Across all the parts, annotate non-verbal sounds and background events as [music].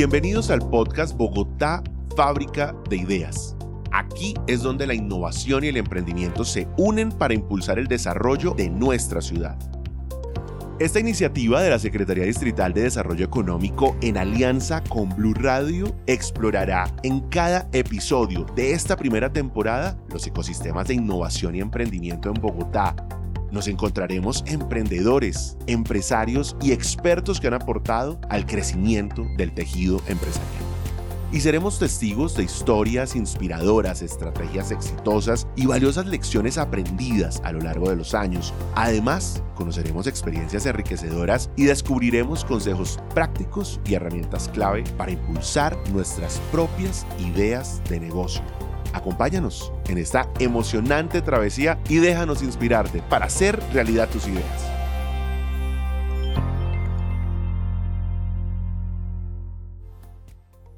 Bienvenidos al podcast Bogotá, fábrica de ideas. Aquí es donde la innovación y el emprendimiento se unen para impulsar el desarrollo de nuestra ciudad. Esta iniciativa de la Secretaría Distrital de Desarrollo Económico en alianza con Blue Radio explorará en cada episodio de esta primera temporada los ecosistemas de innovación y emprendimiento en Bogotá. Nos encontraremos emprendedores, empresarios y expertos que han aportado al crecimiento del tejido empresarial y seremos testigos de historias inspiradoras, estrategias exitosas y valiosas lecciones aprendidas a lo largo de los años. Además, conoceremos experiencias enriquecedoras y descubriremos consejos prácticos y herramientas clave para impulsar nuestras propias ideas de negocio. Acompáñanos en esta emocionante travesía y déjanos inspirarte para hacer realidad tus ideas.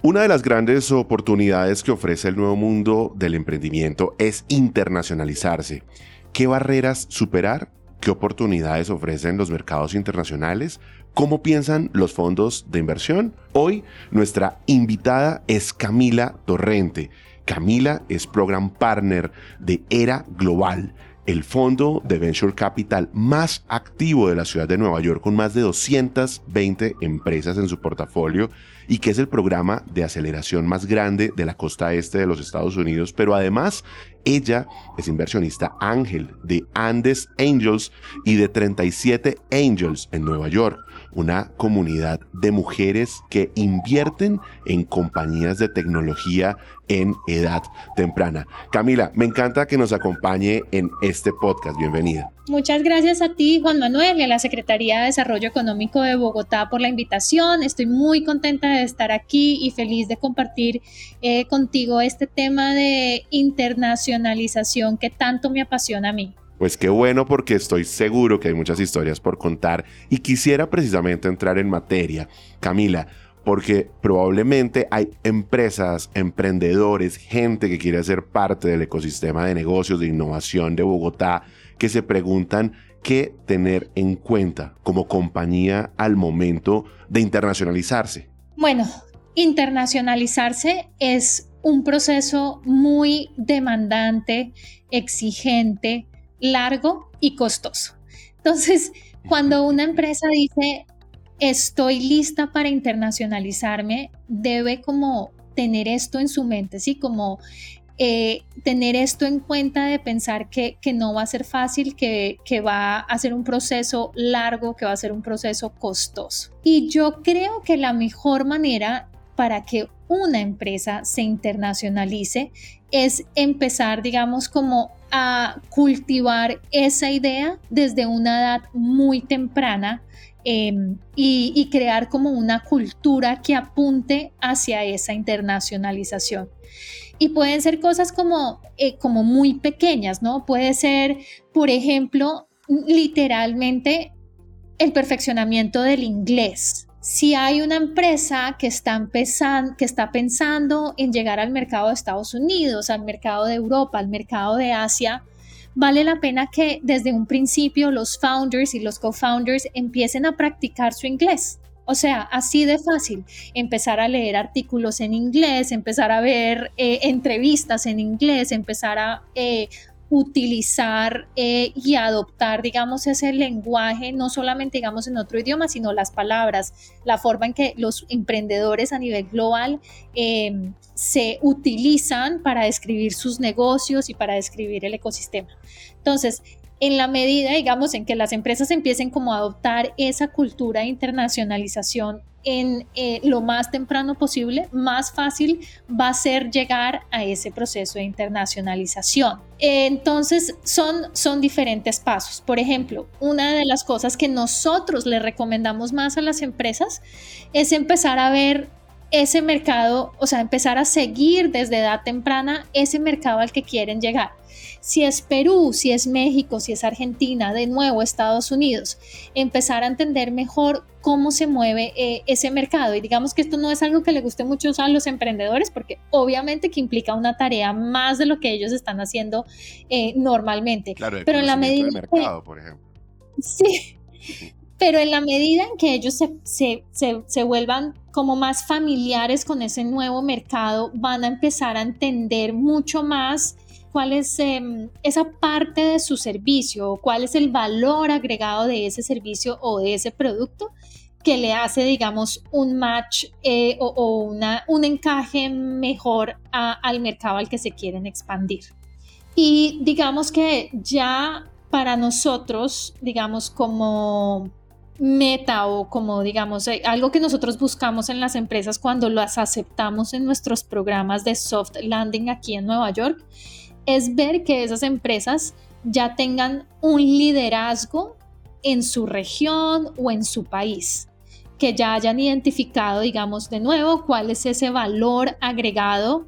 Una de las grandes oportunidades que ofrece el nuevo mundo del emprendimiento es internacionalizarse. ¿Qué barreras superar? ¿Qué oportunidades ofrecen los mercados internacionales? ¿Cómo piensan los fondos de inversión? Hoy nuestra invitada es Camila Torrente. Camila es Program Partner de Era Global el fondo de venture capital más activo de la ciudad de Nueva York, con más de 220 empresas en su portafolio y que es el programa de aceleración más grande de la costa este de los Estados Unidos, pero además ella es inversionista ángel de Andes Angels y de 37 Angels en Nueva York, una comunidad de mujeres que invierten en compañías de tecnología en edad temprana. Camila, me encanta que nos acompañe en este podcast. Bienvenida. Muchas gracias a ti, Juan Manuel, y a la Secretaría de Desarrollo Económico de Bogotá por la invitación. Estoy muy contenta de estar aquí y feliz de compartir eh, contigo este tema de internacionalización que tanto me apasiona a mí. Pues qué bueno porque estoy seguro que hay muchas historias por contar y quisiera precisamente entrar en materia. Camila, porque probablemente hay empresas, emprendedores, gente que quiere ser parte del ecosistema de negocios, de innovación de Bogotá, que se preguntan qué tener en cuenta como compañía al momento de internacionalizarse. Bueno, internacionalizarse es un proceso muy demandante, exigente, largo y costoso. Entonces, cuando una empresa dice, estoy lista para internacionalizarme, debe como tener esto en su mente, ¿sí? Como eh, tener esto en cuenta de pensar que, no va a ser fácil, que, que, va a ser un proceso largo, que va a ser un proceso costoso. Y yo creo que la mejor manera para que una empresa se internacionalice es empezar, digamos, como a cultivar esa idea desde una edad muy temprana em, y, crear como una cultura que apunte hacia esa internacionalización. Y pueden ser cosas como, eh, como muy pequeñas, ¿no? Puede ser, por ejemplo, literalmente el perfeccionamiento del inglés. Si hay una empresa que está, que está pensando en llegar al mercado de Estados Unidos, al mercado de Europa, al mercado de Asia, vale la pena que desde un principio los founders y los co-founders empiecen a practicar su inglés. O sea, así de fácil, empezar a leer artículos en inglés, empezar a ver eh, entrevistas en inglés, empezar a eh, utilizar eh, y adoptar, digamos, ese lenguaje, no solamente, digamos, en otro idioma, sino las palabras, la forma en que los emprendedores a nivel global em, se utilizan para describir sus negocios y para describir el ecosistema. Entonces, en la medida, digamos, en que las empresas empiecen como a adoptar esa cultura de internacionalización en eh, lo más temprano posible, más fácil va a ser llegar a ese proceso de internacionalización. Entonces, son, son diferentes pasos. Por ejemplo, una de las cosas que nosotros le recomendamos más a las empresas es empezar a ver ese mercado, o sea, empezar a seguir desde edad temprana ese mercado al que quieren llegar. Si es Perú, si es México, si es Argentina, de nuevo Estados Unidos, empezar a entender mejor cómo se mueve eh, ese mercado. Y digamos que esto no es algo que le guste mucho a los emprendedores, porque obviamente que implica una tarea más de lo que ellos están haciendo eh, normalmente. Claro, pero en la medida... Del mercado, por ejemplo. Sí. Pero en la medida en que ellos se, se, vuelvan como más familiares con ese nuevo mercado, van a empezar a entender mucho más cuál es em, esa parte de su servicio, cuál es el valor agregado de ese servicio o de ese producto que le hace, digamos, un match eh, o, una, un encaje mejor al mercado al que se quieren expandir. Y digamos que ya para nosotros, digamos, como meta o como digamos eh, algo que nosotros buscamos en las empresas cuando las aceptamos en nuestros programas de soft landing aquí en Nueva York es ver que esas empresas ya tengan un liderazgo en su región o en su país, que ya hayan identificado, digamos, de nuevo cuál es ese valor agregado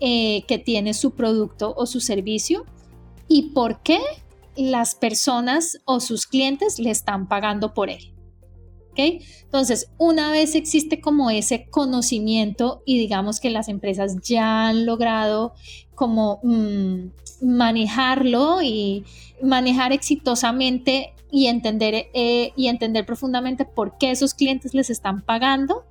eh, que tiene su producto o su servicio y por qué las personas o sus clientes le están pagando por él. Entonces, una vez existe como ese conocimiento y digamos que las empresas ya han logrado como mm, manejarlo y manejar exitosamente y entender, eh, y entender profundamente por qué esos clientes les están pagando,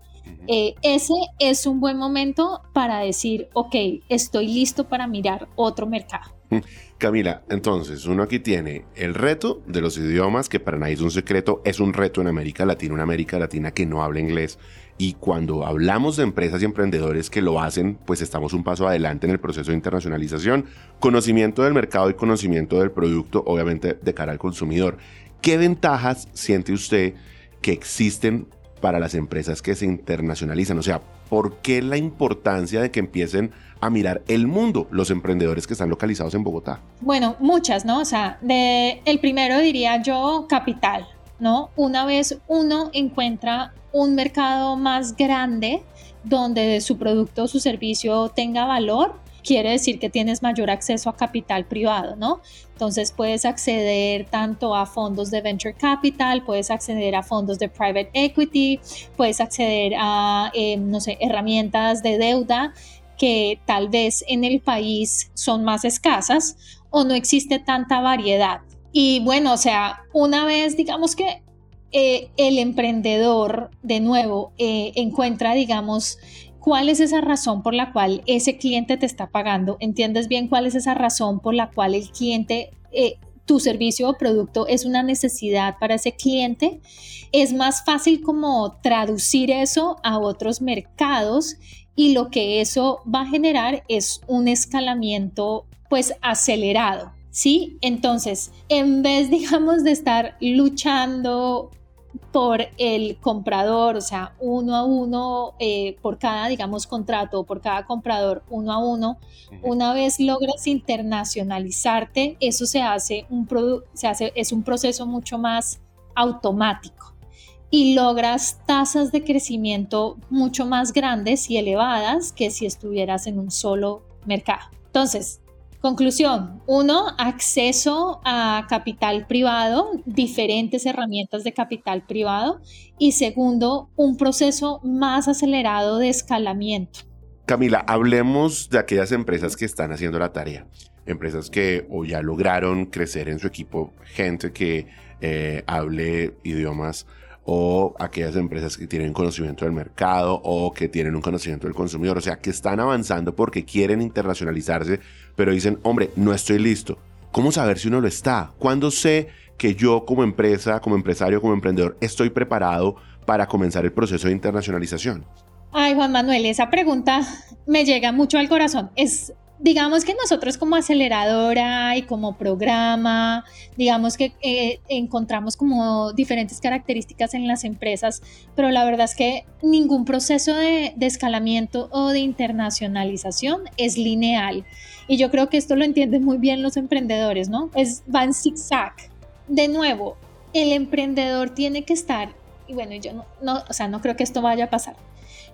eh, ese es un buen momento para decir, ok, estoy listo para mirar otro mercado. [laughs] Camila, entonces uno aquí tiene el reto de los idiomas, que para nadie es un secreto, es un reto en América Latina, una América Latina que no habla inglés. Y cuando hablamos de empresas y emprendedores que lo hacen, pues estamos un paso adelante en el proceso de internacionalización, conocimiento del mercado y conocimiento del producto, obviamente de cara al consumidor. ¿Qué ventajas siente usted que existen para las empresas que se internacionalizan? O sea, ¿por qué la importancia de que empiecen a mirar el mundo los emprendedores que están localizados en Bogotá? Bueno, muchas, ¿no? O sea, de, el primero diría yo capital, ¿no? Una vez uno encuentra un mercado más grande donde su producto o su servicio tenga valor, quiere decir que tienes mayor acceso a capital privado, ¿no? Entonces puedes acceder tanto a fondos de venture capital, puedes acceder a fondos de private equity, puedes acceder a, eh, no sé, herramientas de deuda que tal vez en el país son más escasas o no existe tanta variedad. Y bueno, o sea, una vez digamos que eh, el emprendedor de nuevo eh, encuentra, digamos, cuál es esa razón por la cual ese cliente te está pagando, entiendes bien cuál es esa razón por la cual el cliente... Eh, tu servicio o producto es una necesidad para ese cliente, es más fácil como traducir eso a otros mercados y lo que eso va a generar es un escalamiento pues acelerado, ¿sí? Entonces, en vez, [laughs] digamos, de estar luchando por el comprador, o sea, uno a uno, eh, por cada, digamos, contrato, por cada comprador, uno a uno, una vez logras internacionalizarte, eso se hace, un se hace, es un proceso mucho más automático. Y logras tasas de crecimiento mucho más grandes y elevadas que si estuvieras en un solo mercado. Entonces, conclusión, uno, acceso a capital privado, diferentes herramientas de capital privado y segundo, un proceso más acelerado de escalamiento. Camila, hablemos de aquellas empresas que están haciendo la tarea, empresas que o ya lograron crecer en su equipo, gente que eh, hable idiomas o aquellas empresas que tienen conocimiento del mercado o que tienen un conocimiento del consumidor, o sea, que están avanzando porque quieren internacionalizarse, pero dicen, hombre, no estoy listo. ¿Cómo saber si uno lo está? ¿Cuándo sé que yo como empresa, como empresario, como emprendedor, estoy preparado para comenzar el proceso de internacionalización? Ay, Juan Manuel, esa pregunta me llega mucho al corazón. Es digamos que nosotros como aceleradora y como programa, digamos que eh, encontramos como diferentes características en las empresas, pero la verdad es que ningún proceso de, escalamiento o de internacionalización es lineal. Y yo creo que esto lo entienden muy bien los emprendedores, ¿no? Es, va en zigzag. De nuevo, el emprendedor tiene que estar, y bueno, yo no, no, o sea, no creo que esto vaya a pasar,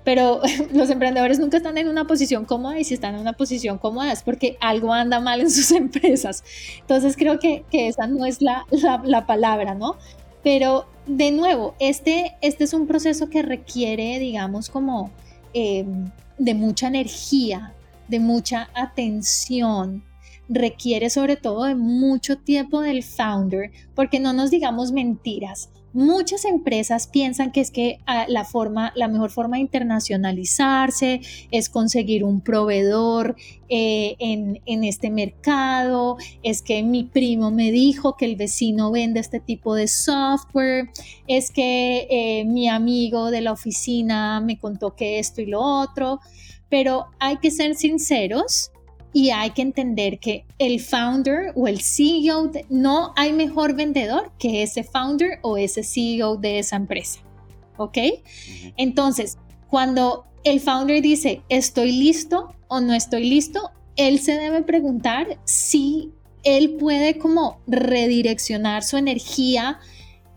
pero [laughs] los emprendedores nunca están en una posición cómoda y si están en una posición cómoda es porque algo anda mal en [laughs] sus empresas. Entonces creo que, que esa no es la, la, palabra, ¿no? Pero de nuevo, este, este es un proceso que requiere, digamos, como eh, de mucha energía, de mucha atención, requiere sobre todo de mucho tiempo del founder, porque no nos digamos mentiras. Muchas empresas piensan que es que ah, la, forma, la mejor forma de internacionalizarse es conseguir un proveedor eh, en, en, este mercado, es que mi primo me dijo que el vecino vende este tipo de software, es que eh, mi amigo de la oficina me contó que esto y lo otro, pero hay que ser sinceros y hay que entender que el founder o el CEO, no hay mejor vendedor que ese founder o ese CEO de esa empresa. ¿Ok? Entonces, cuando el founder dice, estoy listo o no estoy listo, él se debe preguntar si él puede como redireccionar su energía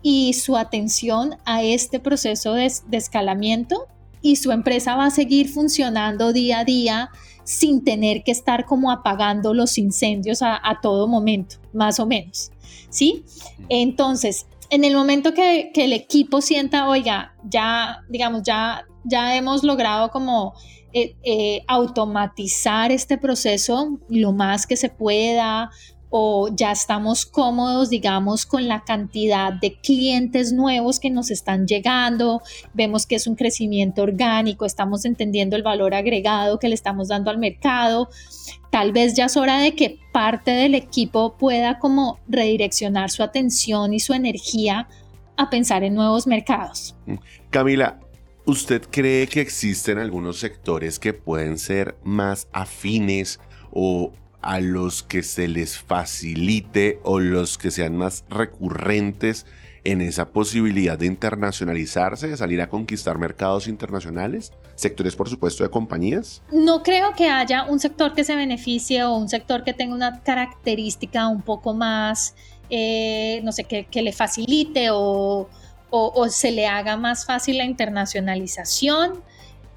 y su atención a este proceso de, de escalamiento y su empresa va a seguir funcionando día a día sin tener que estar como apagando los incendios a, todo momento, más o menos. ¿Sí? Entonces, en el momento que, el equipo sienta, oiga, ya, digamos, ya, ya hemos logrado como eh, eh, automatizar este proceso lo más que se pueda, o ya estamos cómodos, digamos, con la cantidad de clientes nuevos que nos están llegando, vemos que es un crecimiento orgánico, estamos entendiendo el valor agregado que le estamos dando al mercado. Tal vez ya es hora de que parte del equipo pueda como redireccionar su atención y su energía a pensar en nuevos mercados. Camila, ¿usted cree que existen algunos sectores que pueden ser más afines o a los que se les facilite o los que sean más recurrentes en esa posibilidad de internacionalizarse, de salir a conquistar mercados internacionales? Sectores, por supuesto, de compañías. No creo que haya un sector que se beneficie o un sector que tenga una característica un poco más, eh, no sé, que, le facilite o, o se le haga más fácil la internacionalización.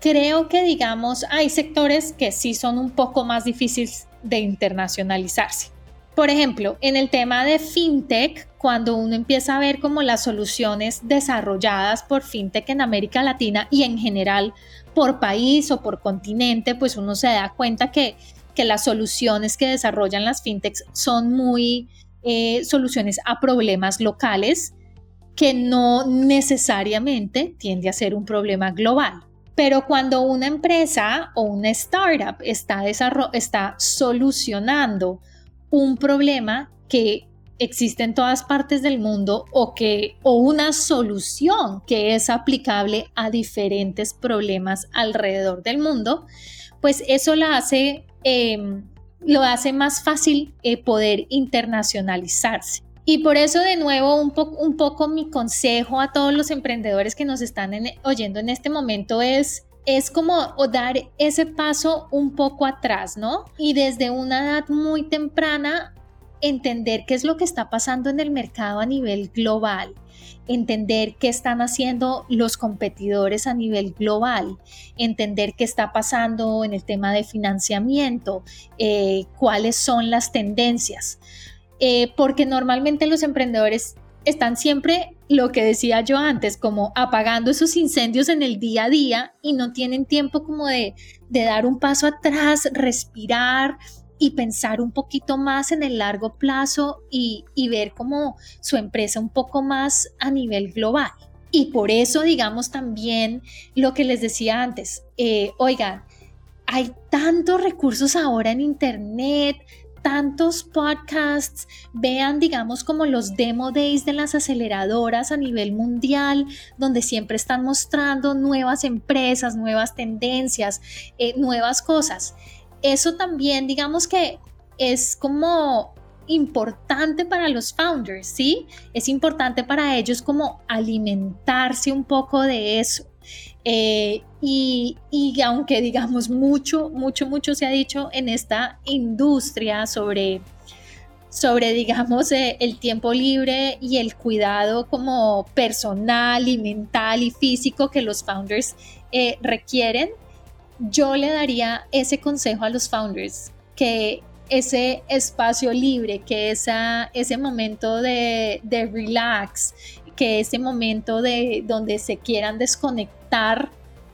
Creo que, digamos, hay sectores que sí son un poco más difíciles de internacionalizarse. Por ejemplo, en el tema de fintech, cuando uno empieza a ver como las soluciones desarrolladas por fintech en América Latina y en general por país o por continente, pues uno se da cuenta que, que las soluciones que desarrollan las fintechs son muy eh, soluciones a problemas locales que no necesariamente tiende a ser un problema global. Pero cuando una empresa o una startup está, está solucionando un problema que existe en todas partes del mundo o, que, o una solución que es aplicable a diferentes problemas alrededor del mundo, pues eso hace, em, lo hace más fácil eh, poder internacionalizarse. Y por eso, de nuevo, un, poco mi consejo a todos los emprendedores que nos están oyendo en este momento es, es como dar ese paso un poco atrás, ¿no? Y desde una edad muy temprana, entender qué es lo que está pasando en el mercado a nivel global entender qué están haciendo los competidores a nivel global, entender qué está pasando en el tema de financiamiento, eh, cuáles son las tendencias. Eh, porque normalmente los emprendedores están siempre, lo que decía yo antes, como apagando esos incendios en el día a día y no tienen tiempo como de, dar un paso atrás, respirar y pensar un poquito más en el largo plazo y, ver como su empresa un poco más a nivel global. Y por eso, digamos, también lo que les decía antes, eh, oigan, hay tantos recursos ahora en Internet, tantos podcasts, vean, digamos, como los demo days de las aceleradoras a nivel mundial, donde siempre están mostrando nuevas empresas, nuevas tendencias, eh, nuevas cosas. Eso también, digamos que es como importante para los founders, ¿sí? Es importante para ellos como alimentarse un poco de eso. Eh, y, aunque digamos mucho, mucho, mucho se ha dicho en esta industria sobre, sobre digamos, eh, el tiempo libre y el cuidado como personal y mental y físico que los founders eh, requieren, yo le daría ese consejo a los founders, que ese espacio libre, que esa, ese momento de, de relax, que ese momento de donde se quieran desconectar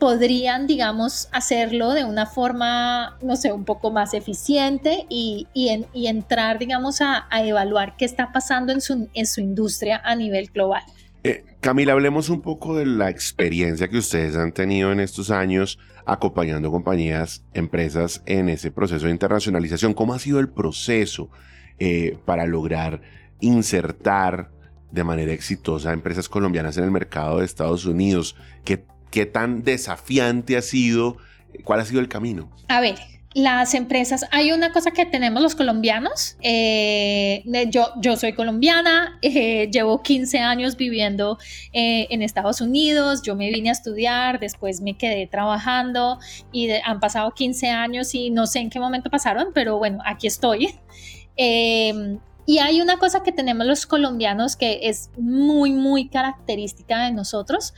podrían, digamos, hacerlo de una forma, no sé, un poco más eficiente y, y, entrar, digamos, a, evaluar qué está pasando en su, en su industria a nivel global. Eh, Camila, hablemos un poco de la experiencia que ustedes han tenido en estos años acompañando compañías, empresas en ese proceso de internacionalización. ¿Cómo ha sido el proceso eh, para lograr insertar de manera exitosa empresas colombianas en el mercado de Estados Unidos? ¿Qué, qué tan desafiante ha sido? ¿Cuál ha sido el camino? A ver, las empresas, hay una cosa que tenemos los colombianos, eh, yo, yo soy colombiana, [laughs] eh, llevo 15 años viviendo eh, en Estados Unidos, yo me vine a estudiar, después me quedé trabajando y han pasado 15 años y no sé en qué momento pasaron, pero bueno, aquí estoy. [laughs] Y hay una cosa que tenemos los colombianos que es muy, muy característica de nosotros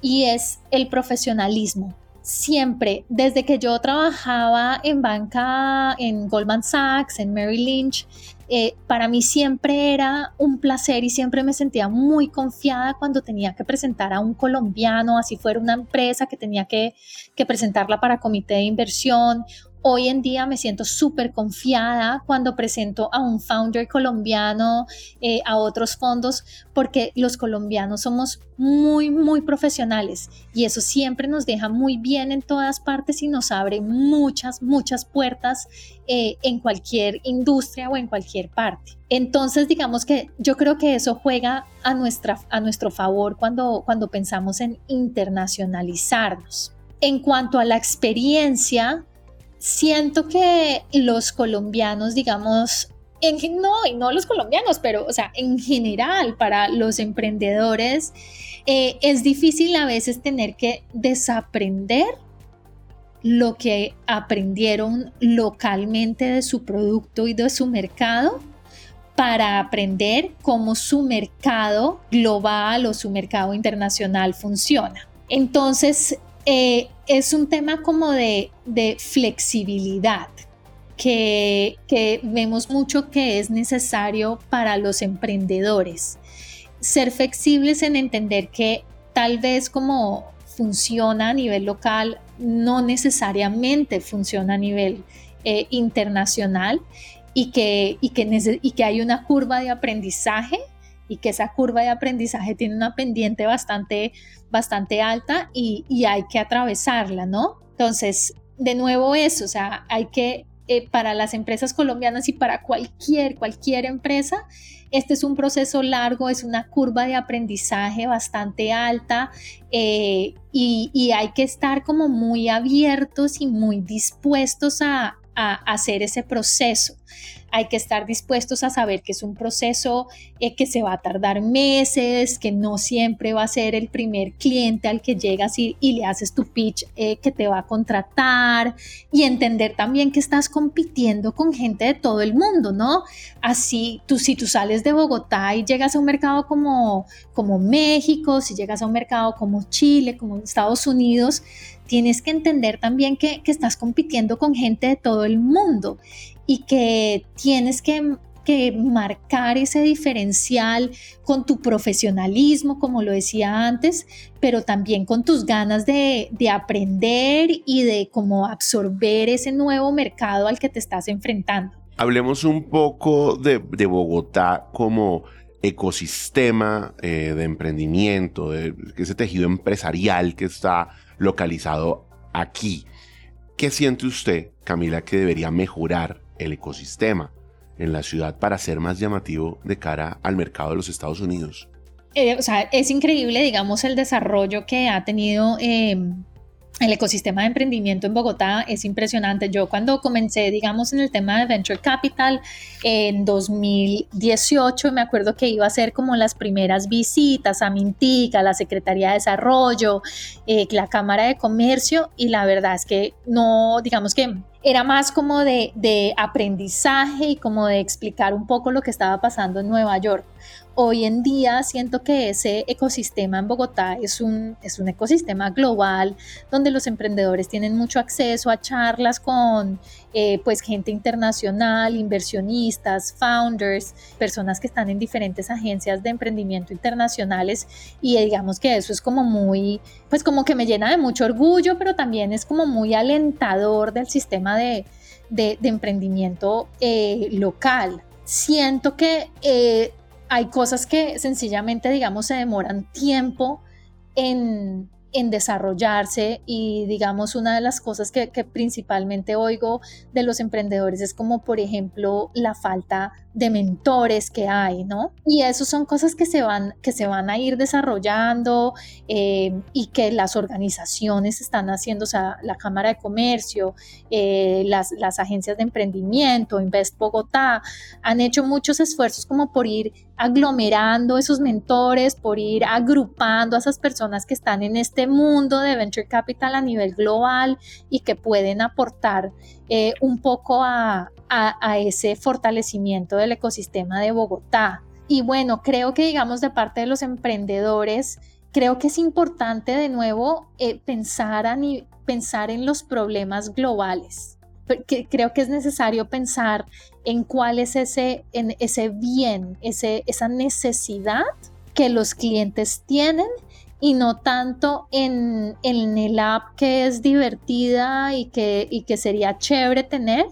y es el profesionalismo. Siempre, desde que yo trabajaba en banca en Goldman Sachs, en Merrill Lynch, eh, para mí siempre era un placer y siempre me sentía muy confiada cuando tenía que presentar a un colombiano, así fuera una empresa que tenía que, que presentarla para comité de inversión Hoy en día me siento súper confiada cuando presento a un founder colombiano, eh, a otros fondos, porque los colombianos somos muy, muy profesionales y eso siempre nos deja muy bien en todas partes y nos abre muchas, muchas puertas eh, en cualquier industria o en cualquier parte. Entonces, digamos que yo creo que eso juega a, nuestra, a nuestro favor cuando, cuando pensamos en internacionalizarnos. En cuanto a la experiencia, siento que los colombianos, digamos, en, no, y no los colombianos, pero, o sea, en general, para los emprendedores, eh, es difícil a veces tener que desaprender lo que aprendieron localmente de su producto y de su mercado para aprender cómo su mercado global o su mercado internacional funciona. Entonces, eh, es un tema como de, flexibilidad. Que, vemos mucho que es necesario para los emprendedores. Ser flexibles en entender que tal vez como funciona a nivel local, no necesariamente funciona a nivel eh, internacional y que hay una curva de aprendizaje y que esa curva de aprendizaje tiene una pendiente bastante, bastante alta y, hay que atravesarla, ¿no? Entonces, de nuevo eso, o sea, hay que, eh, para las empresas colombianas y para cualquier, cualquier empresa, este es un proceso largo, es una curva de aprendizaje bastante alta eh, y, hay que estar como muy abiertos y muy dispuestos a hacer ese proceso. Hay que estar dispuestos a saber que es un proceso eh, que se va a tardar meses, que no siempre va a ser el primer cliente al que llegas y, le haces tu pitch eh, que te va a contratar y entender también que estás compitiendo con gente de todo el mundo, ¿no? Así, tú, si tú sales de Bogotá y llegas a un mercado como, como México, si llegas a un mercado como Chile, como Estados Unidos, tienes que entender también que, que, estás compitiendo con gente de todo el mundo y que tienes que, que, marcar ese diferencial con tu profesionalismo, como lo decía antes, pero también con tus ganas de, de aprender y de cómo absorber ese nuevo mercado al que te estás enfrentando. Hablemos un poco de, de Bogotá como ecosistema eh, de emprendimiento, de ese tejido empresarial que está localizado aquí. ¿Qué siente usted, Camila, que debería mejorar el ecosistema en la ciudad para ser más llamativo de cara al mercado de los Estados Unidos? Eh, o sea, es increíble, digamos, el desarrollo que ha tenido em, el ecosistema de emprendimiento en Bogotá es impresionante. Yo cuando comencé, digamos, en el tema de Venture Capital en 2018, me acuerdo que iba a hacer como las primeras visitas a Mintica, la Secretaría de Desarrollo, eh, la Cámara de Comercio, y la verdad es que no, digamos que era más como de, de aprendizaje y como de explicar un poco lo que estaba pasando en Nueva York hoy en día siento que ese ecosistema en Bogotá es un, es un ecosistema global donde los emprendedores tienen mucho acceso a charlas con eh, pues gente internacional, inversionistas, founders, personas que están en diferentes agencias de emprendimiento internacionales y digamos que eso es como muy, pues como que me llena de mucho orgullo, pero también es como muy alentador del sistema de, de, emprendimiento eh, local. Siento que eh, hay cosas que sencillamente, digamos, se demoran tiempo en, en desarrollarse y digamos una de las cosas que, principalmente oigo de los emprendedores es como por ejemplo la falta de mentores que hay, ¿no? Y eso son cosas que se van, que se van a ir desarrollando eh, y que las organizaciones están haciendo, o sea, la Cámara de Comercio, eh, las, las agencias de emprendimiento, Invest Bogotá, han hecho muchos esfuerzos como por ir aglomerando esos mentores, por ir agrupando a esas personas que están en este mundo de venture capital a nivel global y que pueden aportar eh, un poco a, ese fortalecimiento del ecosistema de Bogotá. Y bueno, creo que digamos de parte de los emprendedores, creo que es importante de nuevo eh, pensar, pensar en los problemas globales. creo que es necesario pensar en cuál es ese, en ese bien, ese, esa necesidad que los clientes tienen y no tanto en, el app que es divertida y que, y que sería chévere tener,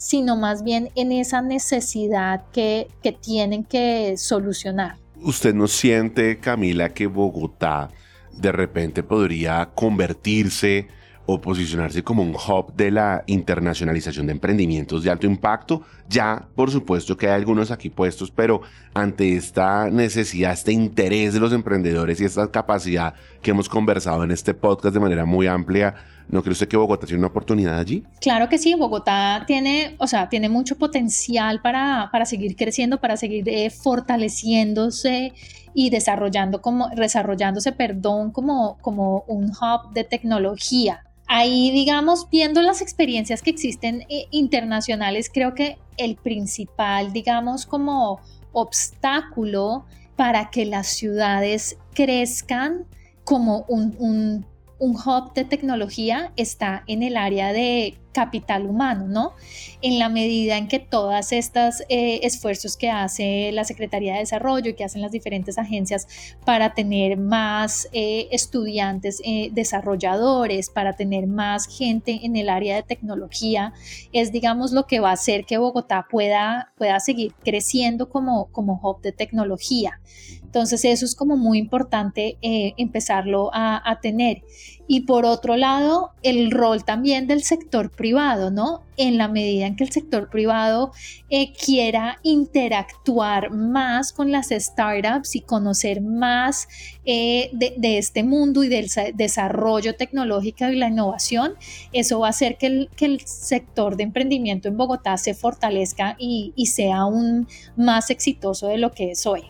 sino más bien en esa necesidad que, que tienen que solucionar. ¿Usted no siente, Camila, que Bogotá de repente podría convertirse o posicionarse como un hub de la internacionalización de emprendimientos de alto impacto. Ya, por supuesto que hay algunos aquí puestos, pero ante esta necesidad, este interés de los emprendedores y esta capacidad que hemos conversado en este podcast de manera muy amplia, ¿no cree usted que Bogotá tiene una oportunidad allí? Claro que sí, Bogotá tiene, o sea, tiene mucho potencial para, para seguir creciendo, para seguir eh, fortaleciéndose y desarrollando como, desarrollándose, perdón, como, como un hub de tecnología ahí, digamos, viendo las experiencias que existen eh, internacionales, creo que el principal, digamos, como obstáculo para que las ciudades crezcan como un, un un hub de tecnología está en el área de capital humano, ¿no? En la medida en que todas estas eh, esfuerzos que hace la Secretaría de Desarrollo y que hacen las diferentes agencias para tener más eh, estudiantes eh, desarrolladores, para tener más gente en el área de tecnología, es digamos lo que va a hacer que Bogotá pueda, pueda seguir creciendo como, como hub de tecnología. Entonces eso es como muy importante empezarlo a, tener. Y por otro lado, el rol también del sector privado, ¿no? En la medida en que el sector privado eh, quiera interactuar más con las startups y conocer más eh, de, este mundo y del desarrollo tecnológico y la innovación, eso va a hacer que el, que el sector de emprendimiento en Bogotá se fortalezca y, y sea aún más exitoso de lo que es hoy.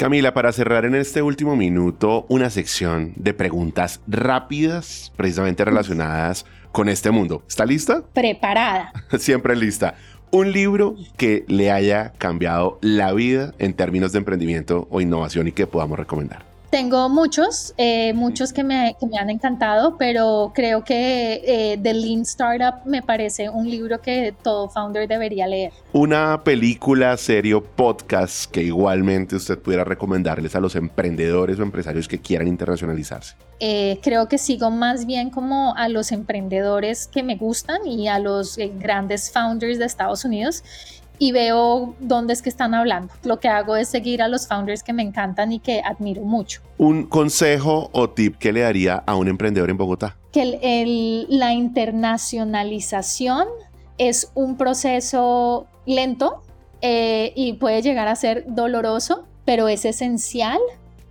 Camila, para cerrar en este último minuto una sección de preguntas rápidas, precisamente relacionadas con este mundo. ¿Está lista? Preparada. [laughs] Siempre lista. Un libro que le haya cambiado la vida en términos de emprendimiento o innovación y que podamos recomendar. Tengo muchos, eh, muchos que me, que me, han encantado, pero creo que eh, The Lean Startup me parece un libro que todo founder debería leer. Una película, serie o podcast que igualmente usted pudiera recomendarles a los emprendedores o empresarios que quieran internacionalizarse. Eh, creo que sigo más bien como a los emprendedores que me gustan y a los grandes founders de Estados Unidos y veo dónde es que están hablando. Lo que hago es seguir a los founders que me encantan y que admiro mucho. ¿Un consejo o tip que le daría a un emprendedor en Bogotá? Que la internacionalización es un proceso lento eh, y puede llegar a ser doloroso, pero es esencial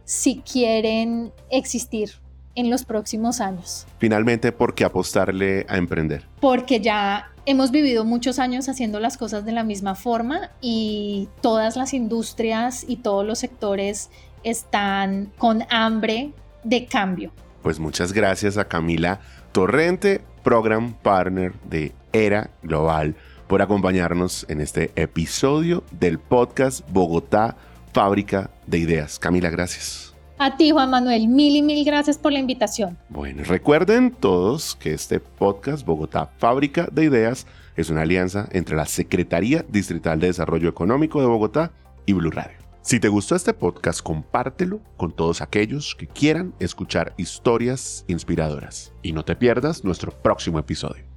si quieren existir en los próximos años. Finalmente, ¿por qué apostarle a emprender? Porque ya hemos vivido muchos años haciendo las cosas de la misma forma y todas las industrias y todos los sectores están con hambre de cambio. Pues muchas gracias a Camila Torrente, Program Partner de Era Global, por acompañarnos en este episodio del podcast Bogotá, Fábrica de Ideas. Camila, gracias. A ti, Juan Manuel, mil y mil gracias por la invitación. Bueno, recuerden todos que este podcast Bogotá Fábrica de Ideas es una alianza entre la Secretaría Distrital de Desarrollo Económico de Bogotá y Blue Radio. Si te gustó este podcast, compártelo con todos aquellos que quieran escuchar historias inspiradoras. Y no te pierdas nuestro próximo episodio.